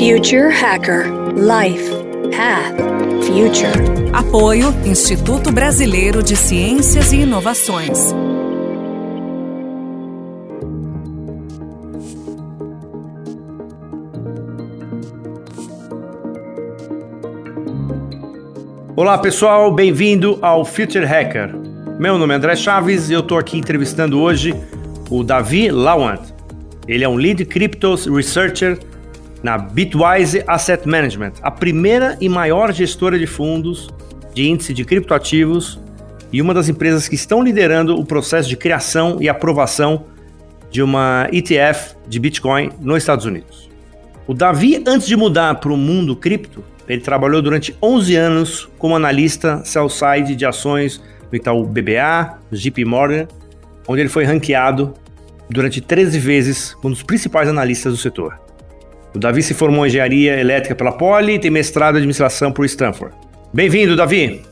Future Hacker Life Path Future. Apoio Instituto Brasileiro de Ciências e Inovações. Olá pessoal, bem-vindo ao Future Hacker. Meu nome é André Chaves e eu estou aqui entrevistando hoje o Davi Lawand. Ele é um Lead Cryptos Researcher na Bitwise Asset Management, a primeira e maior gestora de fundos de índice de criptoativos e uma das empresas que estão liderando o processo de criação e aprovação de uma ETF de Bitcoin nos Estados Unidos. O Davi, antes de mudar para o mundo cripto, ele trabalhou durante 11 anos como analista sell-side de ações no Itaú BBA, JP Morgan, onde ele foi ranqueado durante 13 vezes como um dos principais analistas do setor. O Davi se formou em engenharia elétrica pela Poli e tem mestrado em administração por Stanford. Bem-vindo, Davi!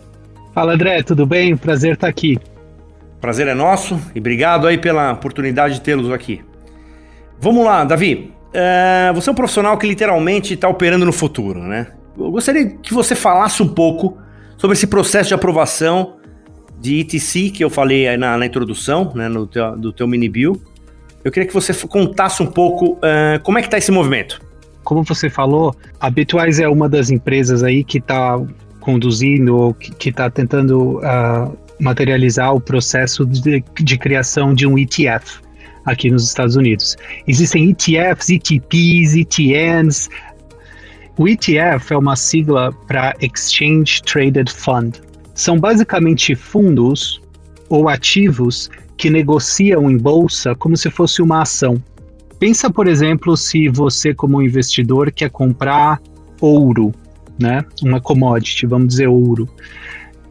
Fala, André, tudo bem? Prazer estar aqui. Prazer é nosso e obrigado aí pela oportunidade de tê-los aqui. Vamos lá, Davi. Uh, você é um profissional que literalmente está operando no futuro, né? Eu gostaria que você falasse um pouco sobre esse processo de aprovação de ETC que eu falei na, na introdução, né, no teu, do teu mini bill. Eu queria que você contasse um pouco uh, como é que está esse movimento. Como você falou, a Bitwise é uma das empresas aí que está conduzindo, que está tentando uh, materializar o processo de, de criação de um ETF aqui nos Estados Unidos. Existem ETFs, ETPs, ETNs, o ETF é uma sigla para Exchange Traded Fund. São basicamente fundos ou ativos que negociam em bolsa como se fosse uma ação. Pensa, por exemplo, se você como investidor quer comprar ouro, né? Uma commodity, vamos dizer ouro.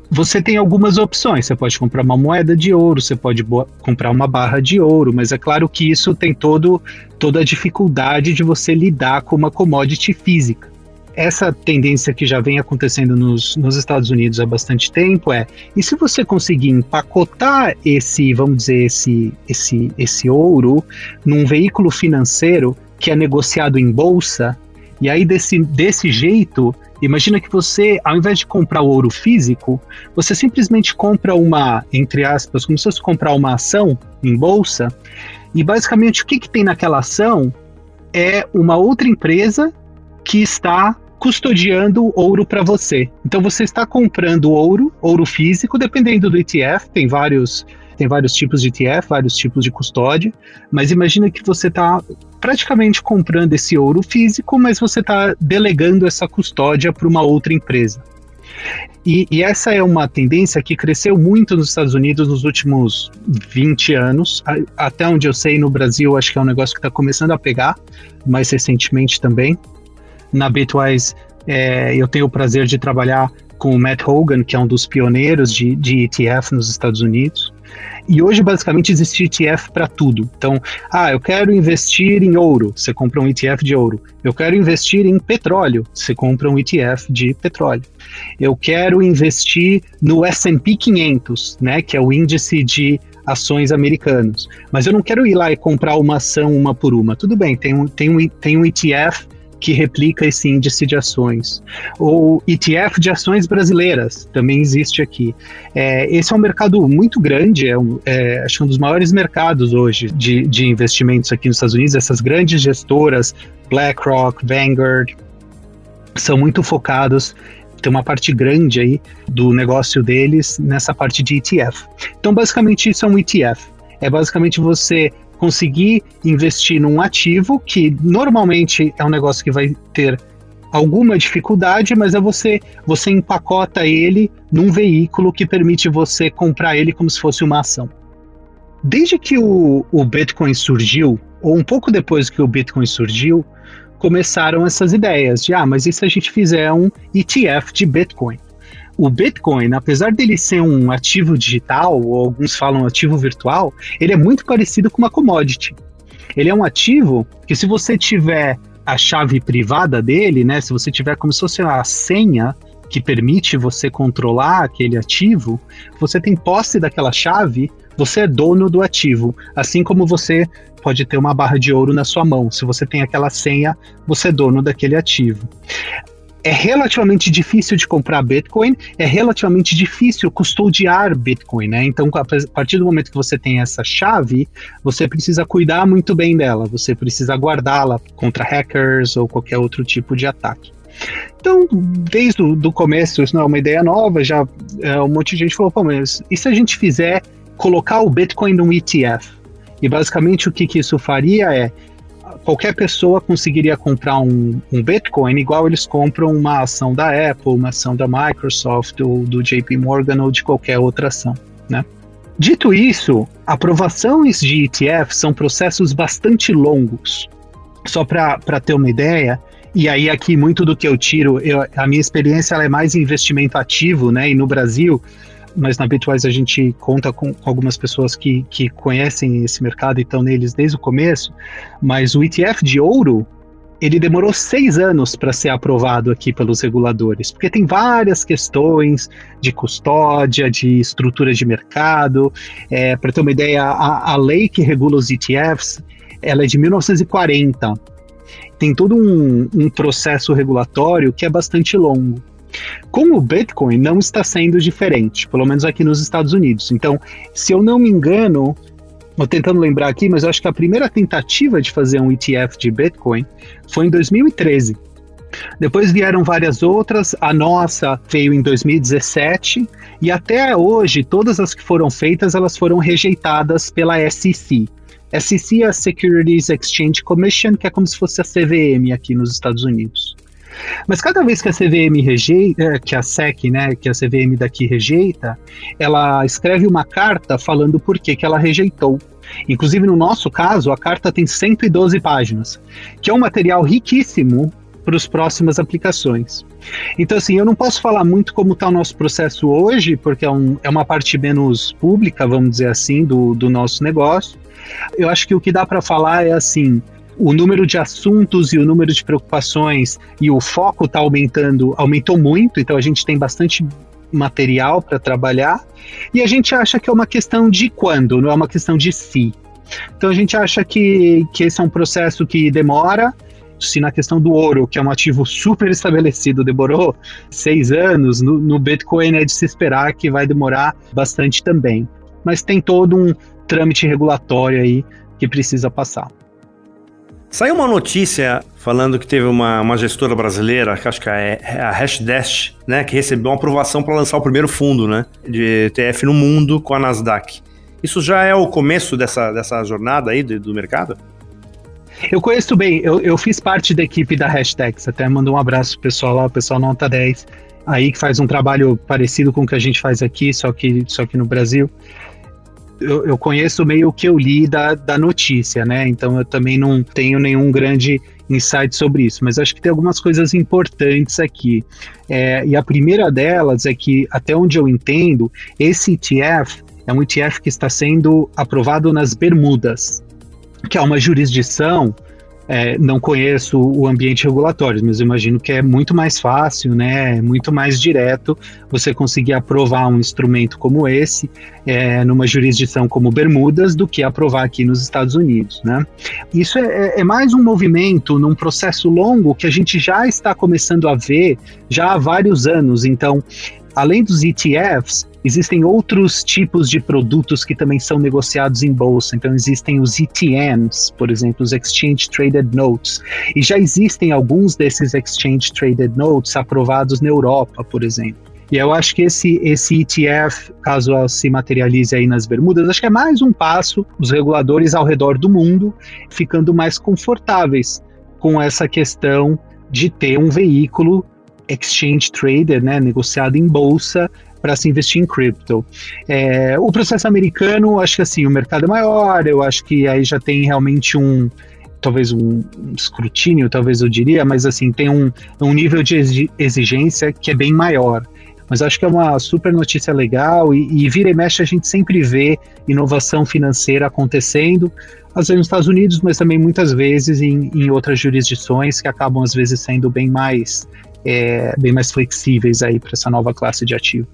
Você tem algumas opções. Você pode comprar uma moeda de ouro, você pode comprar uma barra de ouro, mas é claro que isso tem todo, toda a dificuldade de você lidar com uma commodity física essa tendência que já vem acontecendo nos, nos Estados Unidos há bastante tempo é: e se você conseguir empacotar esse, vamos dizer, esse, esse, esse ouro num veículo financeiro que é negociado em bolsa, e aí desse, desse jeito, imagina que você, ao invés de comprar o ouro físico, você simplesmente compra uma, entre aspas, como se fosse comprar uma ação em bolsa, e basicamente o que, que tem naquela ação é uma outra empresa que está custodiando ouro para você. Então você está comprando ouro, ouro físico, dependendo do ETF, tem vários tem vários tipos de ETF, vários tipos de custódia, mas imagina que você está praticamente comprando esse ouro físico, mas você está delegando essa custódia para uma outra empresa. E, e, essa é uma tendência que cresceu muito nos Estados Unidos nos últimos 20 anos. Até onde eu sei, no Brasil, acho que é um negócio que está começando a pegar, mais recentemente também na Bitwise é, eu tenho o prazer de trabalhar com o Matt Hogan, que é um dos pioneiros de, de ETF nos Estados Unidos. E hoje, basicamente, existe ETF para tudo. Então, ah, eu quero investir em ouro, você compra um ETF de ouro. Eu quero investir em petróleo, você compra um ETF de petróleo. Eu quero investir no S&P 500, né, que é o índice de ações americanos. Mas eu não quero ir lá e comprar uma ação uma por uma. Tudo bem, tem um, tem um, tem um ETF que replica esse índice de ações. O ETF de ações brasileiras também existe aqui. É, esse é um mercado muito grande, é, um, é acho um dos maiores mercados hoje de, de investimentos aqui nos Estados Unidos. Essas grandes gestoras, BlackRock, Vanguard, são muito focados tem uma parte grande aí do negócio deles nessa parte de ETF. Então, basicamente, isso é um ETF. É basicamente você conseguir investir num ativo que normalmente é um negócio que vai ter alguma dificuldade, mas é você você empacota ele num veículo que permite você comprar ele como se fosse uma ação. Desde que o, o Bitcoin surgiu, ou um pouco depois que o Bitcoin surgiu, começaram essas ideias de ah, mas e se a gente fizer um ETF de Bitcoin? O Bitcoin, apesar dele ser um ativo digital, ou alguns falam ativo virtual, ele é muito parecido com uma commodity. Ele é um ativo que se você tiver a chave privada dele, né, se você tiver como se fosse a senha que permite você controlar aquele ativo, você tem posse daquela chave Você é dono do ativo, assim como você pode ter uma barra de ouro na sua mão. Se você tem aquela senha, você é dono daquele ativo é relativamente difícil de comprar Bitcoin, é relativamente difícil custodiar Bitcoin, né? Então, a partir do momento que você tem essa chave, você precisa cuidar muito bem dela, você precisa guardá-la contra hackers ou qualquer outro tipo de ataque. Então, desde o começo, isso não é uma ideia nova, já é, um monte de gente falou, pô, mas e se a gente fizer colocar o Bitcoin num ETF? E basicamente o que, que isso faria é qualquer pessoa conseguiria comprar um, um, Bitcoin igual eles compram uma ação da Apple, uma ação da Microsoft ou do JP Morgan ou de qualquer outra ação, né? Dito isso, aprovações de ETF são processos bastante longos. Só para ter uma ideia, e aí aqui muito do que eu tiro, eu, a minha experiência é mais investimento ativo, né? E no Brasil, mas na Bitwise a gente conta com, algumas pessoas que, que conhecem esse mercado e estão neles desde o começo, mas o ETF de ouro, ele demorou seis anos para ser aprovado aqui pelos reguladores, porque tem várias questões de custódia, de estrutura de mercado. É, para ter uma ideia, a, a lei que regula os ETFs, ela é de 1940. Tem todo um, um processo regulatório que é bastante longo. Com o Bitcoin não está sendo diferente, pelo menos aqui nos Estados Unidos. Então, se eu não me engano, Estou tentando lembrar aqui, mas eu acho que a primeira tentativa de fazer um ETF de Bitcoin foi em 2013. Depois vieram várias outras, a nossa veio em 2017 e até hoje todas as que foram feitas elas foram rejeitadas pela SEC. SEC é a Securities Exchange Commission, que é como se fosse a CVM aqui nos Estados Unidos. Mas cada vez que a CVM rejeita, é, que a SEC, né, que a CVM daqui rejeita, ela escreve uma carta falando por que, que ela rejeitou. Inclusive, no nosso caso, a carta tem 112 páginas, que é um material riquíssimo para as próximas aplicações. Então, assim, eu não posso falar muito como está o nosso processo hoje, porque é, um, é uma parte menos pública, vamos dizer assim, do, do nosso negócio. Eu acho que o que dá para falar é assim: o número de assuntos e o número de preocupações e o foco está aumentando, aumentou muito, então a gente tem bastante material para trabalhar e a gente acha que é uma questão de quando, não é uma questão de se. Então a gente acha que, que esse é um processo que demora. Se na questão do ouro, que é um ativo super estabelecido, demorou seis anos, no, no Bitcoin é de se esperar que vai demorar bastante também. Mas tem todo um trâmite regulatório aí que precisa passar. Saiu uma notícia falando que teve uma, uma gestora brasileira, que acho que é, é a Hashdash, né, que recebeu uma aprovação para lançar o primeiro fundo né, de ETF no mundo com a Nasdaq. Isso já é o começo dessa, dessa jornada aí do, do mercado? Eu conheço bem, eu, eu fiz parte da equipe da Hashtags, até mandou um abraço pro pessoal lá, o pessoal nota 10, aí que faz um trabalho parecido com o que a gente faz aqui, só que, só que no Brasil eu, eu conheço meio o que eu li da, da notícia, né? Então eu também não tenho nenhum grande insight sobre isso, mas acho que tem algumas coisas importantes aqui. É, e a primeira delas é que, até onde eu entendo, esse ETF é um ETF que está sendo aprovado nas Bermudas, que é uma jurisdição é, não conheço o ambiente regulatório, mas imagino que é muito mais fácil, né, muito mais direto você conseguir aprovar um instrumento como esse é, numa jurisdição como Bermudas do que aprovar aqui nos Estados Unidos, né? Isso é, é, é mais um movimento num processo longo que a gente já está começando a ver já há vários anos. Então, além dos ETFs, Existem outros tipos de produtos que também são negociados em bolsa. Então, existem os ETNs, por exemplo, os Exchange Traded Notes. E já existem alguns desses Exchange Traded Notes aprovados na Europa, por exemplo. E eu acho que esse, esse ETF, caso se materialize aí nas Bermudas, acho que é mais um passo, os reguladores ao redor do mundo ficando mais confortáveis com essa questão de ter um veículo exchange traded, né, negociado em bolsa, para se investir em cripto. É, o processo americano, acho que assim, o mercado é maior, eu acho que aí já tem realmente um talvez um, escrutínio, talvez eu diria, mas assim, tem um, um nível de exigência que é bem maior. Mas acho que é uma super notícia legal e, e vira e mexe a gente sempre vê inovação financeira acontecendo, às vezes nos Estados Unidos, mas também muitas vezes em, em outras jurisdições que acabam às vezes sendo bem mais, é, bem mais flexíveis aí para essa nova classe de ativo.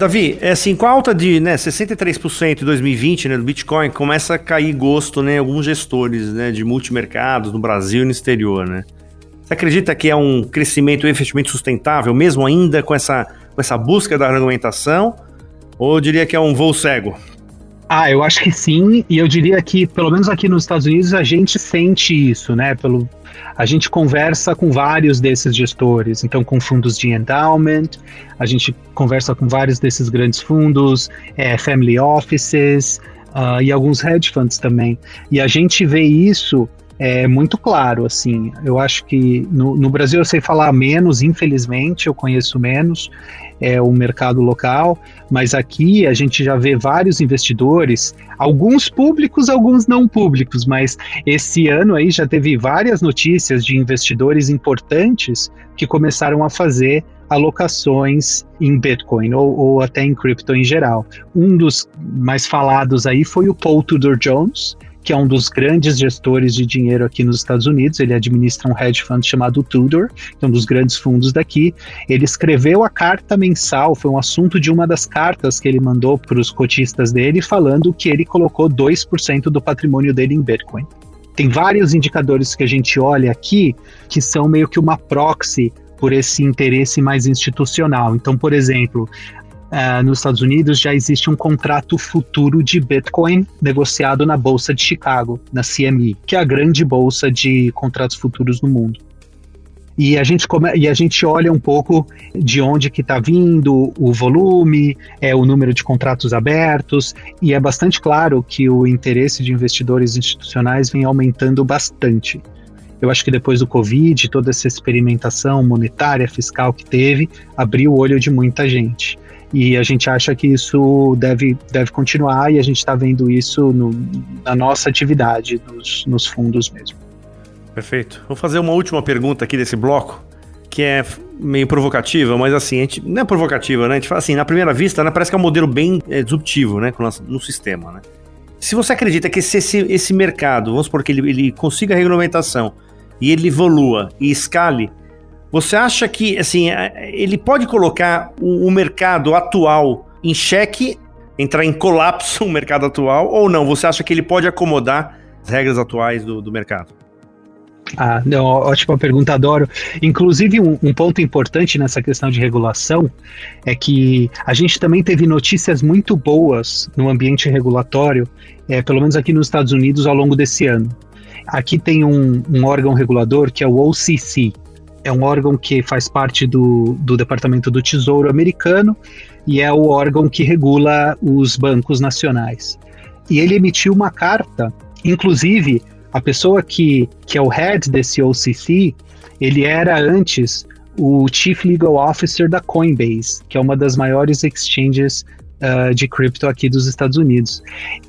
Davi, é assim, com a alta de né, 63% em 2020 né, do Bitcoin, começa a cair gosto né, alguns gestores né, de multimercados no Brasil e no exterior. Né? Você acredita que é um crescimento e investimento sustentável, mesmo ainda com essa, com essa busca da argumentação? Ou diria que é um voo cego? Ah, eu acho que sim, e eu diria que, pelo menos aqui nos Estados Unidos, a gente sente isso, né? Pelo, a gente conversa com vários desses gestores, então com fundos de endowment, a gente conversa com vários desses grandes fundos, é, family offices uh, e alguns hedge funds também. E a gente vê isso é muito claro, assim. Eu acho que no, no Brasil eu sei falar menos, infelizmente, eu conheço menos é, o mercado local, mas aqui a gente já vê vários investidores, alguns públicos, alguns não públicos, mas esse ano aí já teve várias notícias de investidores importantes que começaram a fazer alocações em Bitcoin ou, ou até em cripto em geral. Um dos mais falados aí foi o Paul Tudor Jones, que é um dos grandes gestores de dinheiro aqui nos Estados Unidos. Ele administra um hedge fund chamado Tudor, que é um dos grandes fundos daqui. Ele escreveu a carta mensal, foi um assunto de uma das cartas que ele mandou para os cotistas dele, falando que ele colocou 2% do patrimônio dele em Bitcoin. Tem vários indicadores que a gente olha aqui que são meio que uma proxy por esse interesse mais institucional. Então, por exemplo, Uh, nos Estados Unidos já existe um contrato futuro de Bitcoin negociado na Bolsa de Chicago, na CME, que é a grande bolsa de contratos futuros no mundo. E a gente, come, e a gente olha um pouco de onde que está vindo o volume, é, o número de contratos abertos, e é bastante claro que o interesse de investidores institucionais vem aumentando bastante. Eu acho que depois do Covid, toda essa experimentação monetária, fiscal que teve, abriu o olho de muita gente. E a gente acha que isso deve, deve continuar e a gente está vendo isso no, na nossa atividade, nos, nos fundos mesmo. Perfeito. Vou fazer uma última pergunta aqui desse bloco, que é meio provocativa, mas assim, a gente, não é provocativa, né? A gente fala assim, na primeira vista, né, parece que é um modelo bem é, disruptivo, né, no sistema, né? Se você acredita que esse, esse, esse mercado, vamos supor que ele, ele consiga regulamentação e ele evolua e escale, você acha que, assim, ele pode colocar o, o mercado atual em xeque, entrar em colapso o mercado atual, ou não? Você acha que ele pode acomodar as regras atuais do, do mercado? Ah, não, ótima pergunta, adoro. Inclusive, um, um, ponto importante nessa questão de regulação é que a gente também teve notícias muito boas no ambiente regulatório, é, pelo menos aqui nos Estados Unidos, ao longo desse ano. Aqui tem um, um órgão regulador que é o OCC, é um órgão que faz parte do, do Departamento do Tesouro americano e é o órgão que regula os bancos nacionais. E ele emitiu uma carta, inclusive a pessoa que, que é o head desse OCC, ele era antes o Chief Legal Officer da Coinbase, que é uma das maiores exchanges uh, de cripto aqui dos Estados Unidos.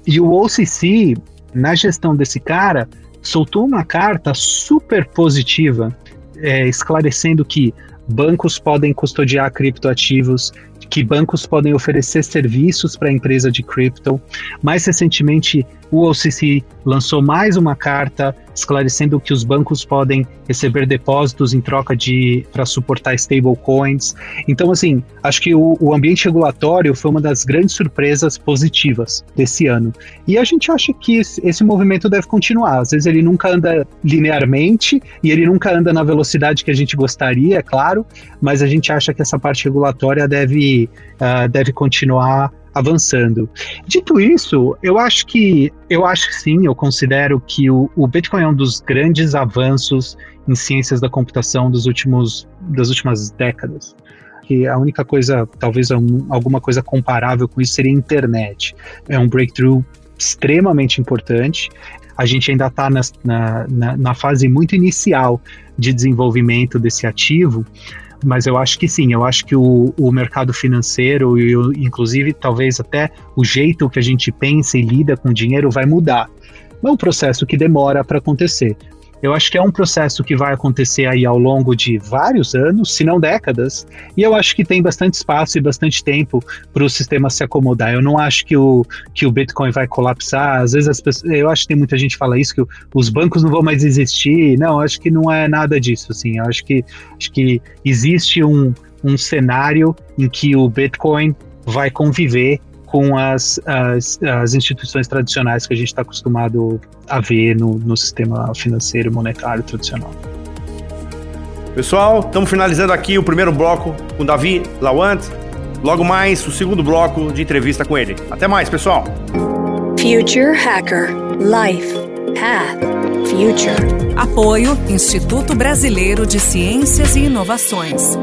E o OCC, na gestão desse cara, soltou uma carta super positiva é, esclarecendo que bancos podem custodiar criptoativos, que bancos podem oferecer serviços para a empresa de cripto. Mais recentemente, o OCC lançou mais uma carta esclarecendo que os bancos podem receber depósitos em troca de para suportar stablecoins. Então, assim, acho que o, o, ambiente regulatório foi uma das grandes surpresas positivas desse ano. E a gente acha que esse, movimento deve continuar. Às vezes ele nunca anda linearmente e ele nunca anda na velocidade que a gente gostaria, é claro, mas a gente acha que essa parte regulatória deve, uh, deve continuar avançando. Dito isso, eu acho que eu acho que sim, eu considero que o, o Bitcoin é um dos grandes avanços em ciências da computação dos últimos das últimas décadas. Que a única coisa, talvez alguma coisa comparável com isso seria a internet. É um breakthrough extremamente importante. A gente ainda está na, na, na fase muito inicial de desenvolvimento desse ativo, mas eu acho que sim, eu acho que o, o mercado financeiro e inclusive talvez até o jeito que a gente pensa e lida com dinheiro vai mudar. É um processo que demora para acontecer. Eu acho que é um processo que vai acontecer aí ao longo de vários anos, se não décadas, e eu acho que tem bastante espaço e bastante tempo para o sistema se acomodar. Eu não acho que o, que o Bitcoin vai colapsar. Às vezes as pessoas, eu acho que tem muita gente que fala isso, que os bancos não vão mais existir. Não, acho que não é nada disso. Assim. Eu acho que, acho que existe um, um cenário em que o Bitcoin vai conviver com as, as, as instituições tradicionais que a gente está acostumado a ver no, no sistema financeiro e monetário tradicional. Pessoal, estamos finalizando aqui o primeiro bloco com Davi Lawant. Logo mais, o segundo bloco de entrevista com ele. Até mais, pessoal! Future Hacker Life Path Future. Apoio Instituto Brasileiro de Ciências e Inovações.